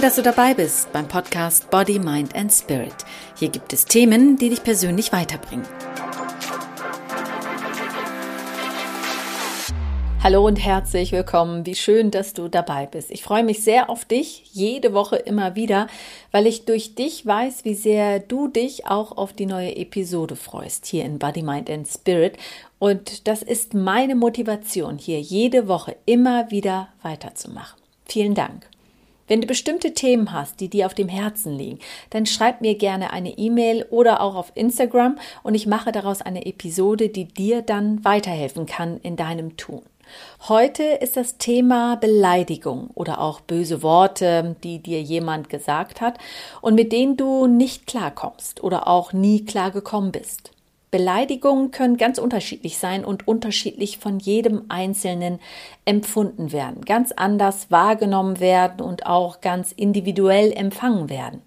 Toll, dass du dabei bist beim Podcast Body, Mind and Spirit. Hier gibt es Themen, die dich persönlich weiterbringen. Hallo und herzlich willkommen. Wie schön, dass du dabei bist. Ich freue mich sehr auf dich, jede Woche immer wieder, weil ich durch dich weiß, wie sehr du dich auch auf die neue Episode freust, hier in Body, Mind and Spirit. Und das ist meine Motivation, hier jede Woche immer wieder weiterzumachen. Vielen Dank. Wenn du bestimmte Themen hast, die dir auf dem Herzen liegen, dann schreib mir gerne eine E-Mail oder auch auf Instagram und ich mache daraus eine Episode, die dir dann weiterhelfen kann in deinem Tun. Heute ist das Thema Beleidigung oder auch böse Worte, die dir jemand gesagt hat und mit denen du nicht klarkommst oder auch nie klargekommen bist. Beleidigungen können ganz unterschiedlich sein und unterschiedlich von jedem Einzelnen empfunden werden, ganz anders wahrgenommen werden und auch ganz individuell empfangen werden.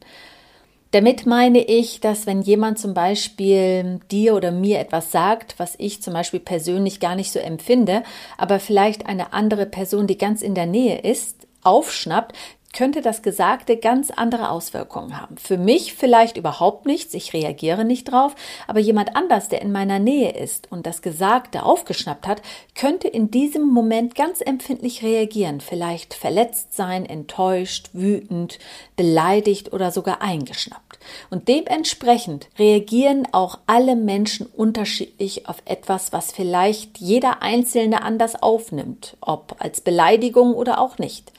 Damit meine ich, dass wenn jemand zum Beispiel dir oder mir etwas sagt, was ich zum Beispiel persönlich gar nicht so empfinde, aber vielleicht eine andere Person, die ganz in der Nähe ist, aufschnappt, könnte das Gesagte ganz andere Auswirkungen haben. Für mich vielleicht überhaupt nichts, ich reagiere nicht drauf, aber jemand anders, der in meiner Nähe ist und das Gesagte aufgeschnappt hat, könnte in diesem Moment ganz empfindlich reagieren, vielleicht verletzt sein, enttäuscht, wütend, beleidigt oder sogar eingeschnappt. Und dementsprechend reagieren auch alle Menschen unterschiedlich auf etwas, was vielleicht jeder Einzelne anders aufnimmt, ob als Beleidigung oder auch nicht.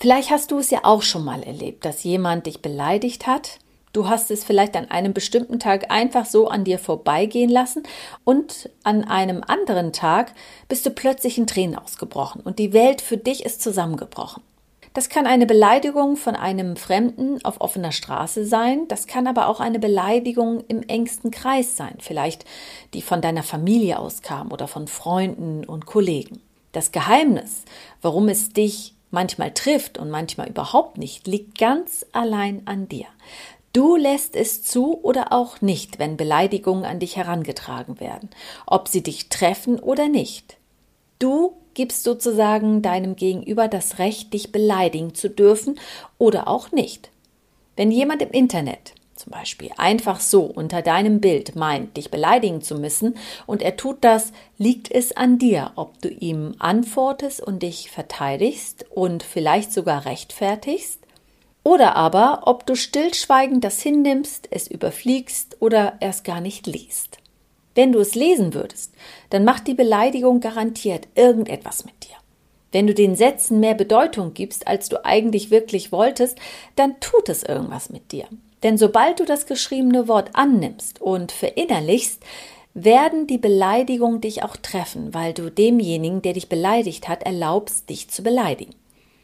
Vielleicht hast du es ja auch schon mal erlebt, dass jemand dich beleidigt hat. Du hast es vielleicht an einem bestimmten Tag einfach so an dir vorbeigehen lassen und an einem anderen Tag bist du plötzlich in Tränen ausgebrochen und die Welt für dich ist zusammengebrochen. Das kann eine Beleidigung von einem Fremden auf offener Straße sein, das kann aber auch eine Beleidigung im engsten Kreis sein, vielleicht die von deiner Familie auskam oder von Freunden und Kollegen. Das Geheimnis, warum es dich manchmal trifft und manchmal überhaupt nicht, liegt ganz allein an dir. Du lässt es zu oder auch nicht, wenn Beleidigungen an dich herangetragen werden, ob sie dich treffen oder nicht. Du gibst sozusagen deinem Gegenüber das Recht, dich beleidigen zu dürfen oder auch nicht. Wenn jemand im Internet zum Beispiel einfach so unter deinem Bild meint, dich beleidigen zu müssen und er tut das, liegt es an dir, ob du ihm antwortest und dich verteidigst und vielleicht sogar rechtfertigst oder aber ob du stillschweigend das hinnimmst, es überfliegst oder erst gar nicht liest. Wenn du es lesen würdest, dann macht die Beleidigung garantiert irgendetwas mit dir. Wenn du den Sätzen mehr Bedeutung gibst, als du eigentlich wirklich wolltest, dann tut es irgendwas mit dir. Denn sobald du das geschriebene Wort annimmst und verinnerlichst, werden die Beleidigungen dich auch treffen, weil du demjenigen, der dich beleidigt hat, erlaubst, dich zu beleidigen.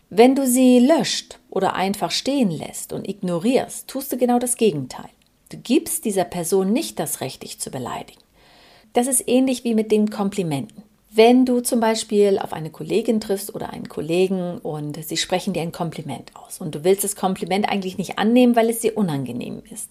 Wenn du sie löscht oder einfach stehen lässt und ignorierst, tust du genau das Gegenteil. Du gibst dieser Person nicht das Recht, dich zu beleidigen. Das ist ähnlich wie mit den Komplimenten. Wenn du zum Beispiel auf eine Kollegin triffst oder einen Kollegen und sie sprechen dir ein Kompliment aus und du willst das Kompliment eigentlich nicht annehmen, weil es dir unangenehm ist.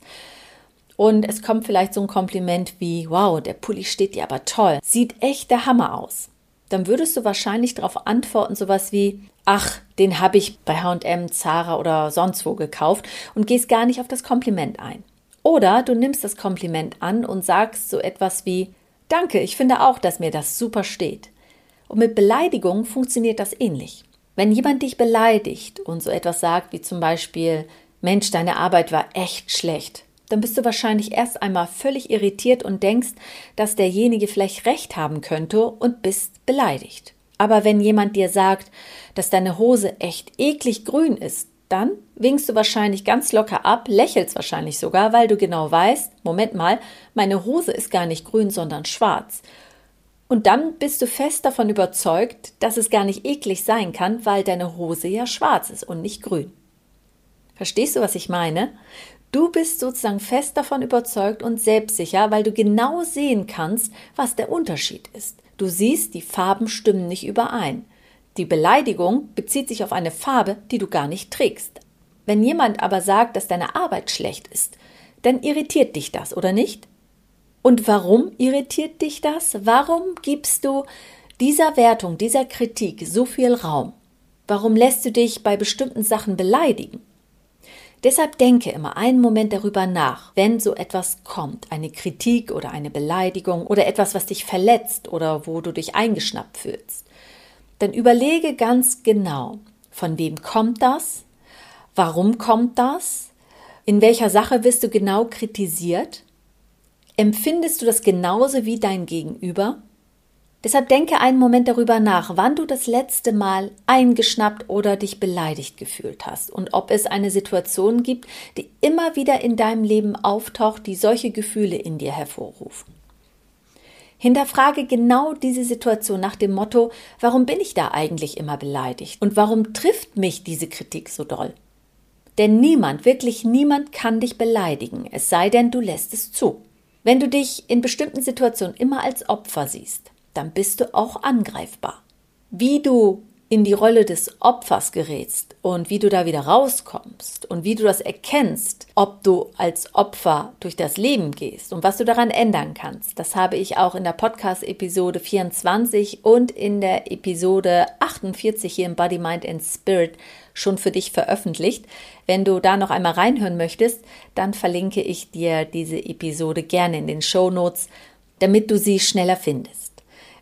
Und es kommt vielleicht so ein Kompliment wie, wow, der Pulli steht dir aber toll, sieht echt der Hammer aus. Dann würdest du wahrscheinlich darauf antworten, sowas wie, ach, den habe ich bei HM, Zara oder sonst wo gekauft und gehst gar nicht auf das Kompliment ein. Oder du nimmst das Kompliment an und sagst so etwas wie, Danke, ich finde auch, dass mir das super steht. Und mit Beleidigung funktioniert das ähnlich. Wenn jemand dich beleidigt und so etwas sagt wie zum Beispiel Mensch, deine Arbeit war echt schlecht, dann bist du wahrscheinlich erst einmal völlig irritiert und denkst, dass derjenige vielleicht recht haben könnte und bist beleidigt. Aber wenn jemand dir sagt, dass deine Hose echt eklig grün ist, dann winkst du wahrscheinlich ganz locker ab, lächelst wahrscheinlich sogar, weil du genau weißt, Moment mal, meine Hose ist gar nicht grün, sondern schwarz. Und dann bist du fest davon überzeugt, dass es gar nicht eklig sein kann, weil deine Hose ja schwarz ist und nicht grün. Verstehst du, was ich meine? Du bist sozusagen fest davon überzeugt und selbstsicher, weil du genau sehen kannst, was der Unterschied ist. Du siehst, die Farben stimmen nicht überein. Die Beleidigung bezieht sich auf eine Farbe, die du gar nicht trägst. Wenn jemand aber sagt, dass deine Arbeit schlecht ist, dann irritiert dich das, oder nicht? Und warum irritiert dich das? Warum gibst du dieser Wertung, dieser Kritik so viel Raum? Warum lässt du dich bei bestimmten Sachen beleidigen? Deshalb denke immer einen Moment darüber nach, wenn so etwas kommt, eine Kritik oder eine Beleidigung oder etwas, was dich verletzt oder wo du dich eingeschnappt fühlst. Dann überlege ganz genau, von wem kommt das? Warum kommt das? In welcher Sache wirst du genau kritisiert? Empfindest du das genauso wie dein Gegenüber? Deshalb denke einen Moment darüber nach, wann du das letzte Mal eingeschnappt oder dich beleidigt gefühlt hast und ob es eine Situation gibt, die immer wieder in deinem Leben auftaucht, die solche Gefühle in dir hervorrufen. Hinterfrage genau diese Situation nach dem Motto, warum bin ich da eigentlich immer beleidigt und warum trifft mich diese Kritik so doll? Denn niemand, wirklich niemand kann dich beleidigen, es sei denn, du lässt es zu. Wenn du dich in bestimmten Situationen immer als Opfer siehst, dann bist du auch angreifbar. Wie du in die Rolle des Opfers gerätst und wie du da wieder rauskommst und wie du das erkennst, ob du als Opfer durch das Leben gehst und was du daran ändern kannst, das habe ich auch in der Podcast-Episode 24 und in der Episode 48 hier im Body, Mind and Spirit schon für dich veröffentlicht. Wenn du da noch einmal reinhören möchtest, dann verlinke ich dir diese Episode gerne in den Show Notes, damit du sie schneller findest.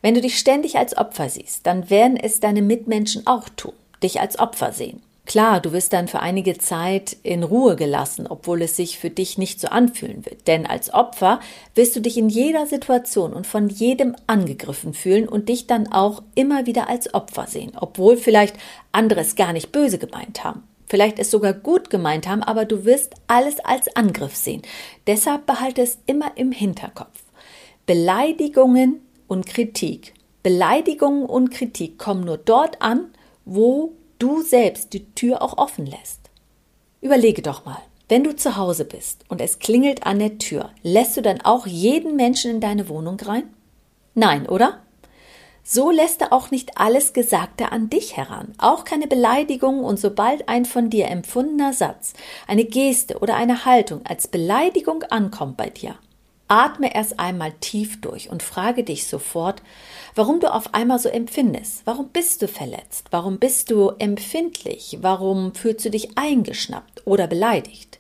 Wenn du dich ständig als Opfer siehst, dann werden es deine Mitmenschen auch tun, dich als Opfer sehen. Klar, du wirst dann für einige Zeit in Ruhe gelassen, obwohl es sich für dich nicht so anfühlen wird. Denn als Opfer wirst du dich in jeder Situation und von jedem angegriffen fühlen und dich dann auch immer wieder als Opfer sehen, obwohl vielleicht andere es gar nicht böse gemeint haben. Vielleicht es sogar gut gemeint haben, aber du wirst alles als Angriff sehen. Deshalb behalte es immer im Hinterkopf. Beleidigungen und Kritik. Beleidigungen und Kritik kommen nur dort an, wo du selbst die Tür auch offen lässt. Überlege doch mal, wenn du zu Hause bist und es klingelt an der Tür, lässt du dann auch jeden Menschen in deine Wohnung rein? Nein, oder? So lässt er auch nicht alles Gesagte an dich heran, auch keine Beleidigung und sobald ein von dir empfundener Satz, eine Geste oder eine Haltung als Beleidigung ankommt bei dir, Atme erst einmal tief durch und frage dich sofort, warum du auf einmal so empfindest. Warum bist du verletzt? Warum bist du empfindlich? Warum fühlst du dich eingeschnappt oder beleidigt?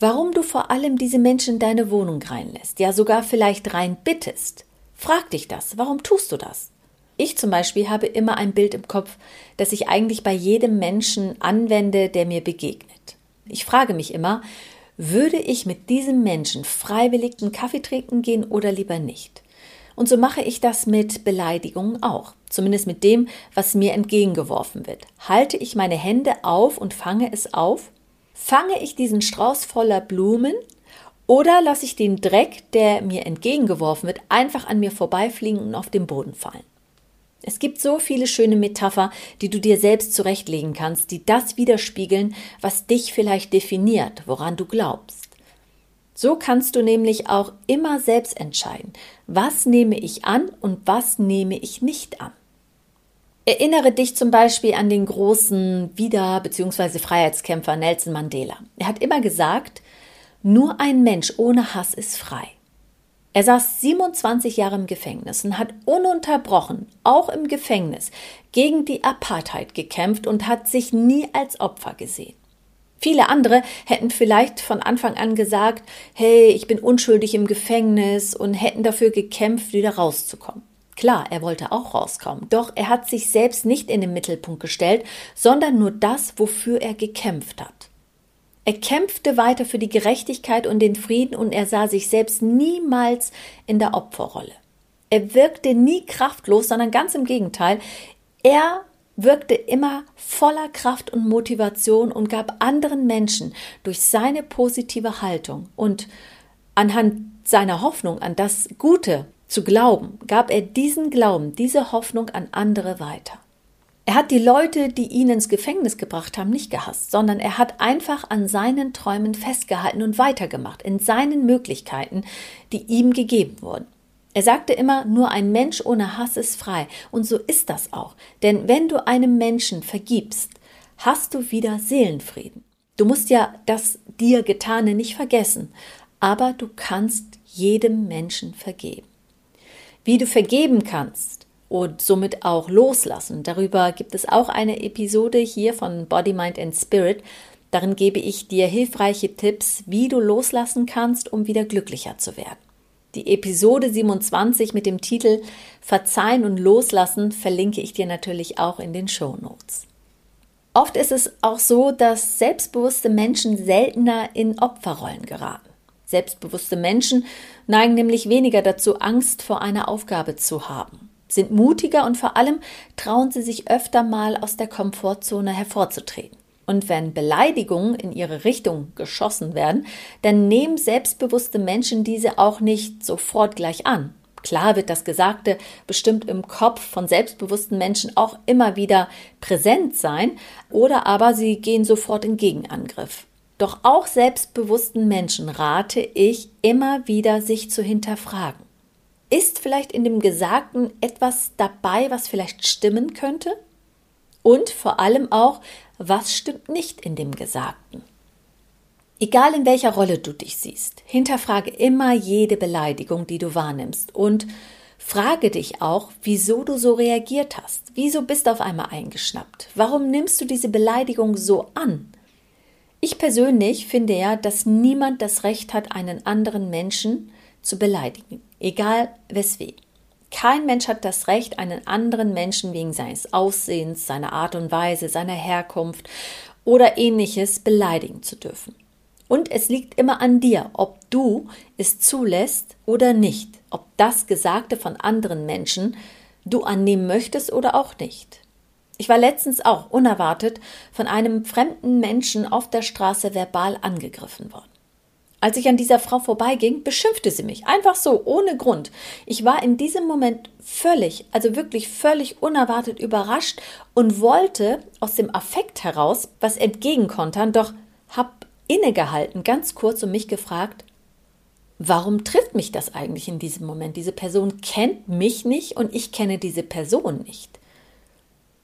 Warum du vor allem diese Menschen in deine Wohnung reinlässt, ja sogar vielleicht rein bittest. Frag dich das. Warum tust du das? Ich zum Beispiel habe immer ein Bild im Kopf, das ich eigentlich bei jedem Menschen anwende, der mir begegnet. Ich frage mich immer, würde ich mit diesem Menschen freiwillig einen Kaffee trinken gehen oder lieber nicht? Und so mache ich das mit Beleidigungen auch, zumindest mit dem, was mir entgegengeworfen wird. Halte ich meine Hände auf und fange es auf? Fange ich diesen Strauß voller Blumen oder lasse ich den Dreck, der mir entgegengeworfen wird, einfach an mir vorbeifliegen und auf den Boden fallen? Es gibt so viele schöne Metapher, die du dir selbst zurechtlegen kannst, die das widerspiegeln, was dich vielleicht definiert, woran du glaubst. So kannst du nämlich auch immer selbst entscheiden, was nehme ich an und was nehme ich nicht an. Erinnere dich zum Beispiel an den großen Wider- bzw. Freiheitskämpfer Nelson Mandela. Er hat immer gesagt, nur ein Mensch ohne Hass ist frei. Er saß 27 Jahre im Gefängnis und hat ununterbrochen, auch im Gefängnis, gegen die Apartheid gekämpft und hat sich nie als Opfer gesehen. Viele andere hätten vielleicht von Anfang an gesagt, hey, ich bin unschuldig im Gefängnis und hätten dafür gekämpft, wieder rauszukommen. Klar, er wollte auch rauskommen, doch er hat sich selbst nicht in den Mittelpunkt gestellt, sondern nur das, wofür er gekämpft hat. Er kämpfte weiter für die Gerechtigkeit und den Frieden und er sah sich selbst niemals in der Opferrolle. Er wirkte nie kraftlos, sondern ganz im Gegenteil. Er wirkte immer voller Kraft und Motivation und gab anderen Menschen durch seine positive Haltung und anhand seiner Hoffnung an das Gute zu glauben, gab er diesen Glauben, diese Hoffnung an andere weiter. Er hat die Leute, die ihn ins Gefängnis gebracht haben, nicht gehasst, sondern er hat einfach an seinen Träumen festgehalten und weitergemacht, in seinen Möglichkeiten, die ihm gegeben wurden. Er sagte immer, nur ein Mensch ohne Hass ist frei. Und so ist das auch. Denn wenn du einem Menschen vergibst, hast du wieder Seelenfrieden. Du musst ja das dir Getane nicht vergessen, aber du kannst jedem Menschen vergeben. Wie du vergeben kannst, und somit auch loslassen. Darüber gibt es auch eine Episode hier von Body, Mind and Spirit. Darin gebe ich dir hilfreiche Tipps, wie du loslassen kannst, um wieder glücklicher zu werden. Die Episode 27 mit dem Titel Verzeihen und Loslassen verlinke ich dir natürlich auch in den Show Notes. Oft ist es auch so, dass selbstbewusste Menschen seltener in Opferrollen geraten. Selbstbewusste Menschen neigen nämlich weniger dazu, Angst vor einer Aufgabe zu haben, sind mutiger und vor allem trauen sie sich öfter mal aus der Komfortzone hervorzutreten. Und wenn Beleidigungen in ihre Richtung geschossen werden, dann nehmen selbstbewusste Menschen diese auch nicht sofort gleich an. Klar wird das Gesagte bestimmt im Kopf von selbstbewussten Menschen auch immer wieder präsent sein, oder aber sie gehen sofort in Gegenangriff. Doch auch selbstbewussten Menschen rate ich immer wieder, sich zu hinterfragen. Ist vielleicht in dem Gesagten etwas dabei, was vielleicht stimmen könnte? Und vor allem auch, was stimmt nicht in dem Gesagten. Egal in welcher Rolle du dich siehst, hinterfrage immer jede Beleidigung, die du wahrnimmst und frage dich auch, wieso du so reagiert hast. Wieso bist du auf einmal eingeschnappt? Warum nimmst du diese Beleidigung so an? Ich persönlich finde ja, dass niemand das Recht hat, einen anderen Menschen zu beleidigen, egal weswegen. Kein Mensch hat das Recht, einen anderen Menschen wegen seines Aussehens, seiner Art und Weise, seiner Herkunft oder ähnliches beleidigen zu dürfen. Und es liegt immer an dir, ob du es zulässt oder nicht, ob das Gesagte von anderen Menschen du annehmen möchtest oder auch nicht. Ich war letztens auch unerwartet von einem fremden Menschen auf der Straße verbal angegriffen worden. Als ich an dieser Frau vorbeiging, beschimpfte sie mich. Einfach so, ohne Grund. Ich war in diesem Moment völlig, also wirklich völlig unerwartet überrascht und wollte aus dem Affekt heraus was entgegenkontern, doch hab innegehalten, ganz kurz und mich gefragt, warum trifft mich das eigentlich in diesem Moment? Diese Person kennt mich nicht und ich kenne diese Person nicht.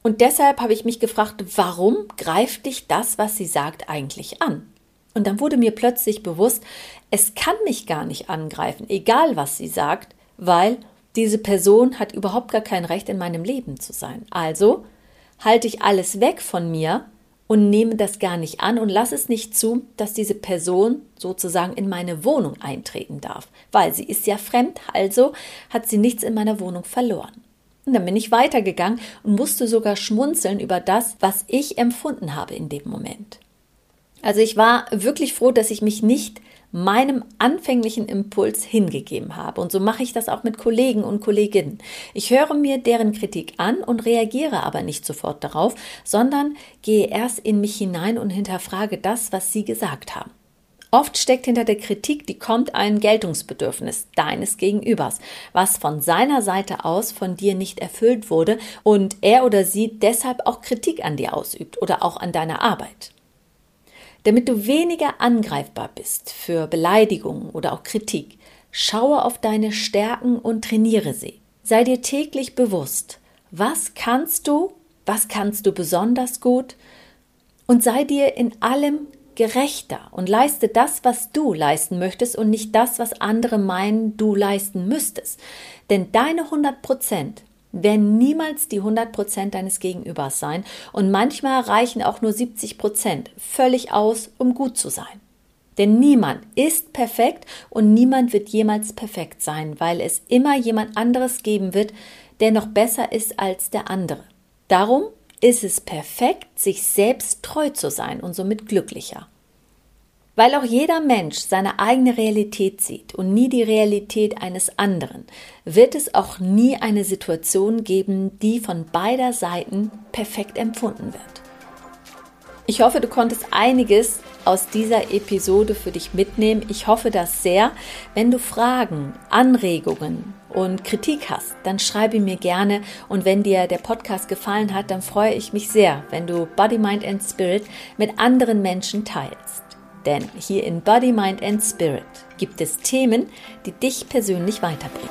Und deshalb habe ich mich gefragt, warum greift dich das, was sie sagt, eigentlich an? Und dann wurde mir plötzlich bewusst, es kann mich gar nicht angreifen, egal was sie sagt, weil diese Person hat überhaupt gar kein Recht in meinem Leben zu sein. Also halte ich alles weg von mir und nehme das gar nicht an und lasse es nicht zu, dass diese Person sozusagen in meine Wohnung eintreten darf, weil sie ist ja fremd, also hat sie nichts in meiner Wohnung verloren. Und dann bin ich weitergegangen und musste sogar schmunzeln über das, was ich empfunden habe in dem Moment. Also ich war wirklich froh, dass ich mich nicht meinem anfänglichen Impuls hingegeben habe. Und so mache ich das auch mit Kollegen und Kolleginnen. Ich höre mir deren Kritik an und reagiere aber nicht sofort darauf, sondern gehe erst in mich hinein und hinterfrage das, was sie gesagt haben. Oft steckt hinter der Kritik, die kommt, ein Geltungsbedürfnis deines Gegenübers, was von seiner Seite aus von dir nicht erfüllt wurde und er oder sie deshalb auch Kritik an dir ausübt oder auch an deiner Arbeit. Damit du weniger angreifbar bist für Beleidigungen oder auch Kritik, schaue auf deine Stärken und trainiere sie. Sei dir täglich bewusst, was kannst du, was kannst du besonders gut und sei dir in allem gerechter und leiste das, was du leisten möchtest und nicht das, was andere meinen, du leisten müsstest. Denn deine 100 Prozent werden niemals die 100% deines Gegenübers sein und manchmal reichen auch nur 70% völlig aus, um gut zu sein. Denn niemand ist perfekt und niemand wird jemals perfekt sein, weil es immer jemand anderes geben wird, der noch besser ist als der andere. Darum ist es perfekt, sich selbst treu zu sein und somit glücklicher. Weil auch jeder Mensch seine eigene Realität sieht und nie die Realität eines anderen, wird es auch nie eine Situation geben, die von beider Seiten perfekt empfunden wird. Ich hoffe, du konntest einiges aus dieser Episode für dich mitnehmen. Ich hoffe das sehr. Wenn du Fragen, Anregungen und Kritik hast, dann schreibe mir gerne. Und wenn dir der Podcast gefallen hat, dann freue ich mich sehr, wenn du Body, Mind and Spirit mit anderen Menschen teilst. Denn hier in Body, Mind and Spirit gibt es Themen, die dich persönlich weiterbringen.